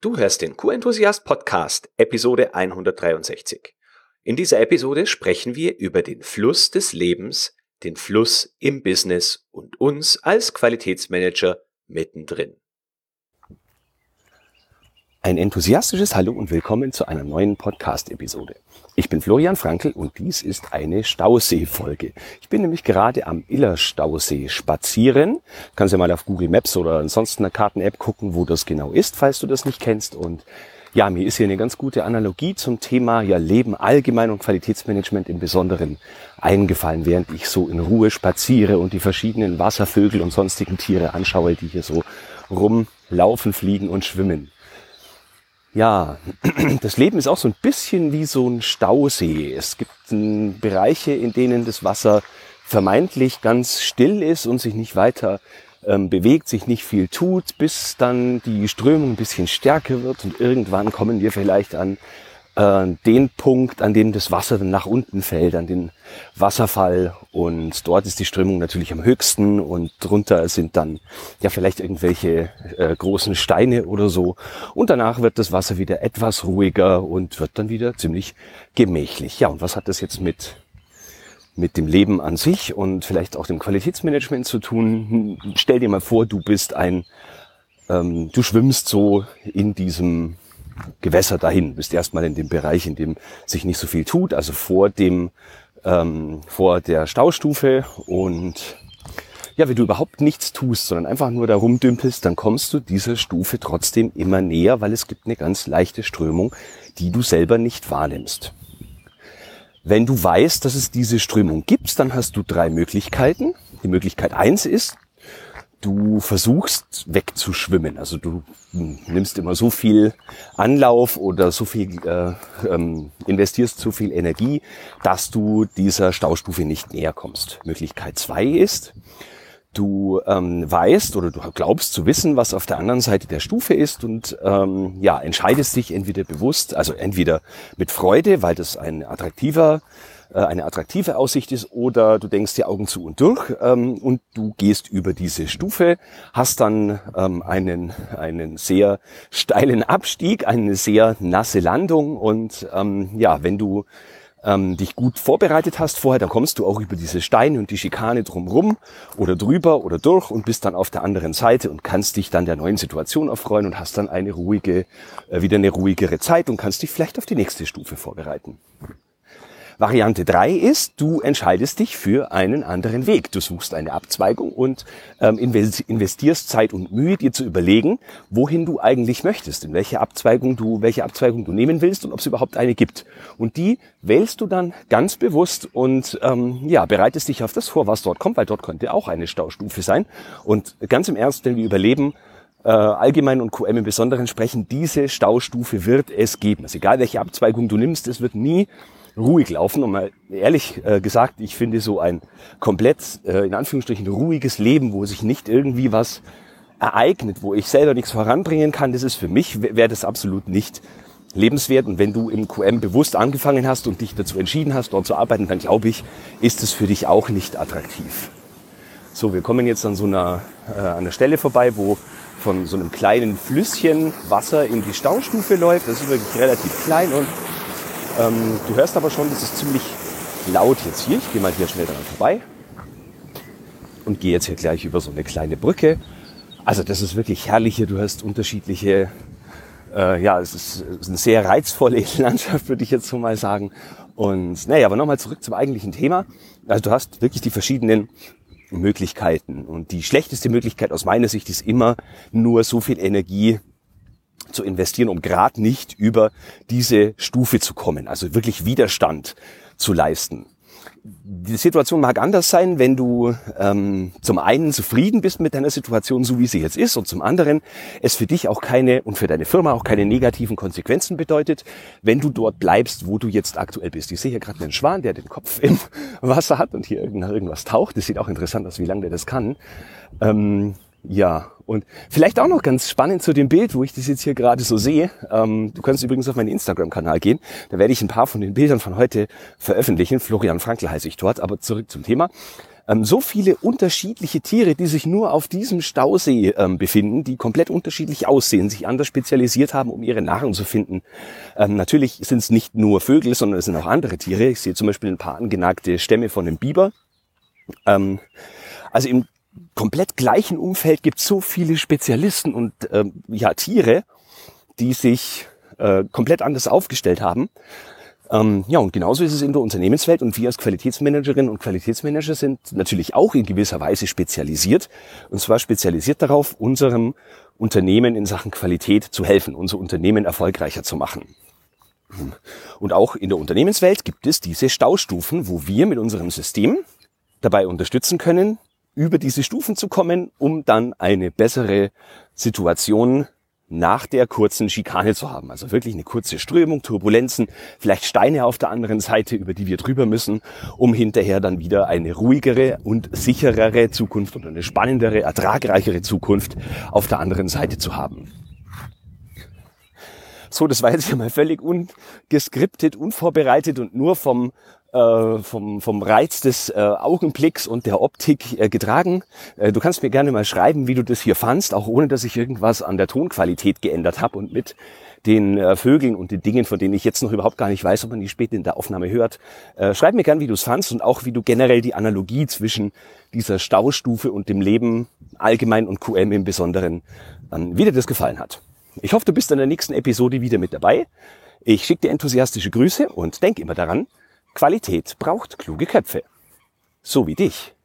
Du hörst den Q-Enthusiast Podcast, Episode 163. In dieser Episode sprechen wir über den Fluss des Lebens, den Fluss im Business und uns als Qualitätsmanager mittendrin. Ein enthusiastisches Hallo und willkommen zu einer neuen Podcast-Episode. Ich bin Florian Frankl und dies ist eine Stausee-Folge. Ich bin nämlich gerade am Iller-Stausee spazieren. Kannst ja mal auf Google Maps oder ansonsten eine Karten-App gucken, wo das genau ist, falls du das nicht kennst. Und ja, mir ist hier eine ganz gute Analogie zum Thema ja, Leben allgemein und Qualitätsmanagement im Besonderen eingefallen, während ich so in Ruhe spaziere und die verschiedenen Wasservögel und sonstigen Tiere anschaue, die hier so rumlaufen, fliegen und schwimmen. Ja, das Leben ist auch so ein bisschen wie so ein Stausee. Es gibt Bereiche, in denen das Wasser vermeintlich ganz still ist und sich nicht weiter ähm, bewegt, sich nicht viel tut, bis dann die Strömung ein bisschen stärker wird und irgendwann kommen wir vielleicht an äh, den Punkt, an dem das Wasser dann nach unten fällt, an den Wasserfall und dort ist die Strömung natürlich am höchsten und drunter sind dann ja vielleicht irgendwelche äh, großen Steine oder so und danach wird das Wasser wieder etwas ruhiger und wird dann wieder ziemlich gemächlich. Ja, und was hat das jetzt mit mit dem Leben an sich und vielleicht auch dem Qualitätsmanagement zu tun? Stell dir mal vor, du bist ein, ähm, du schwimmst so in diesem Gewässer dahin. Bist erstmal in dem Bereich, in dem sich nicht so viel tut, also vor dem, ähm, vor der Staustufe und ja, wenn du überhaupt nichts tust, sondern einfach nur da rumdümpelst, dann kommst du dieser Stufe trotzdem immer näher, weil es gibt eine ganz leichte Strömung, die du selber nicht wahrnimmst. Wenn du weißt, dass es diese Strömung gibt, dann hast du drei Möglichkeiten. Die Möglichkeit eins ist, du versuchst wegzuschwimmen. Also du nimmst immer so viel Anlauf oder so viel äh, ähm, investierst so viel Energie, dass du dieser Staustufe nicht näher kommst. Möglichkeit zwei ist, du ähm, weißt oder du glaubst zu wissen, was auf der anderen Seite der Stufe ist und ähm, ja entscheidest dich entweder bewusst, also entweder mit Freude, weil das ein attraktiver äh, eine attraktive Aussicht ist oder du denkst die Augen zu und durch ähm, und du gehst über diese Stufe, hast dann ähm, einen, einen sehr steilen Abstieg, eine sehr nasse Landung und ähm, ja, wenn du ähm, dich gut vorbereitet hast vorher, dann kommst du auch über diese Steine und die Schikane drumrum oder drüber oder durch und bist dann auf der anderen Seite und kannst dich dann der neuen Situation erfreuen und hast dann eine ruhige, äh, wieder eine ruhigere Zeit und kannst dich vielleicht auf die nächste Stufe vorbereiten. Variante drei ist, du entscheidest dich für einen anderen Weg. Du suchst eine Abzweigung und ähm, investierst Zeit und Mühe, dir zu überlegen, wohin du eigentlich möchtest, in welche Abzweigung du, welche Abzweigung du nehmen willst und ob es überhaupt eine gibt. Und die wählst du dann ganz bewusst und ähm, ja, bereitest dich auf das vor, was dort kommt, weil dort könnte auch eine Staustufe sein. Und ganz im Ernst, wenn wir überleben, äh, allgemein und QM im Besonderen sprechen, diese Staustufe wird es geben. Also egal welche Abzweigung du nimmst, es wird nie ruhig laufen. Und mal ehrlich äh, gesagt, ich finde so ein komplett, äh, in Anführungsstrichen, ruhiges Leben, wo sich nicht irgendwie was ereignet, wo ich selber nichts voranbringen kann, das ist für mich, wäre das absolut nicht lebenswert. Und wenn du im QM bewusst angefangen hast und dich dazu entschieden hast, dort zu arbeiten, dann glaube ich, ist es für dich auch nicht attraktiv. So, wir kommen jetzt an so einer, äh, an der Stelle vorbei, wo von so einem kleinen Flüsschen Wasser in die Staustufe läuft. Das ist wirklich relativ klein und ähm, du hörst aber schon, das ist ziemlich laut jetzt hier. Ich gehe mal hier schnell dran vorbei und gehe jetzt hier gleich über so eine kleine Brücke. Also das ist wirklich herrlich hier. Du hörst unterschiedliche, äh, ja, es ist, es ist eine sehr reizvolle Landschaft, würde ich jetzt so mal sagen. Und naja, aber nochmal zurück zum eigentlichen Thema. Also du hast wirklich die verschiedenen Möglichkeiten. Und die schlechteste Möglichkeit aus meiner Sicht ist immer nur so viel Energie zu investieren, um gerade nicht über diese Stufe zu kommen, also wirklich Widerstand zu leisten. Die Situation mag anders sein, wenn du ähm, zum einen zufrieden bist mit deiner Situation, so wie sie jetzt ist, und zum anderen es für dich auch keine und für deine Firma auch keine negativen Konsequenzen bedeutet, wenn du dort bleibst, wo du jetzt aktuell bist. Ich sehe hier gerade einen Schwan, der den Kopf im Wasser hat und hier irgendwas taucht. Das sieht auch interessant aus, wie lange der das kann. Ähm, ja, und vielleicht auch noch ganz spannend zu dem Bild, wo ich das jetzt hier gerade so sehe. Ähm, du kannst übrigens auf meinen Instagram-Kanal gehen. Da werde ich ein paar von den Bildern von heute veröffentlichen. Florian Frankl heiße ich dort, aber zurück zum Thema. ähm, so viele unterschiedliche Tiere, die sich nur auf diesem Stausee ähm, befinden, die komplett unterschiedlich aussehen, sich anders spezialisiert haben, um ihre Nahrung zu finden. Ähm, natürlich sind es nicht nur Vögel, sondern es sind auch andere Tiere. Ich sehe zum Beispiel ein paar angenagte Stämme von einem Biber. Ähm, also im komplett gleichen Umfeld gibt es so viele Spezialisten und ähm, ja Tiere, die sich äh, komplett anders aufgestellt haben. Ähm, ja, und genauso ist es in der Unternehmenswelt und wir als Qualitätsmanagerinnen und Qualitätsmanager sind natürlich auch in gewisser Weise spezialisiert. Und zwar spezialisiert darauf, unserem Unternehmen in Sachen Qualität zu helfen, unser Unternehmen erfolgreicher zu machen. Und auch in der Unternehmenswelt gibt es diese Staustufen, wo wir mit unserem System dabei unterstützen können, über diese Stufen zu kommen, um dann eine bessere Situation nach der kurzen Schikane zu haben. Also wirklich eine kurze Strömung, Turbulenzen, vielleicht Steine auf der anderen Seite, über die wir drüber müssen, um hinterher dann wieder eine ruhigere und sicherere Zukunft und eine spannendere, ertragreichere Zukunft auf der anderen Seite zu haben. So, das war jetzt ja mal völlig ungeskriptet, unvorbereitet und nur vom äh, vom, vom Reiz des äh, Augenblicks und der Optik äh, getragen. Äh, du kannst mir gerne mal schreiben, wie du das hier fandst, auch ohne dass ich irgendwas an der Tonqualität geändert habe und mit den äh, Vögeln und den Dingen, von denen ich jetzt noch überhaupt gar nicht weiß, ob man die später in der Aufnahme hört. Äh, schreib mir gerne, wie du es fandst und auch wie du generell die Analogie zwischen dieser Staustufe und dem Leben allgemein und QM im Besonderen, ähm, wie dir das gefallen hat. Ich hoffe, du bist in der nächsten Episode wieder mit dabei. Ich schicke dir enthusiastische Grüße und denk immer daran, Qualität braucht kluge Köpfe. So wie dich.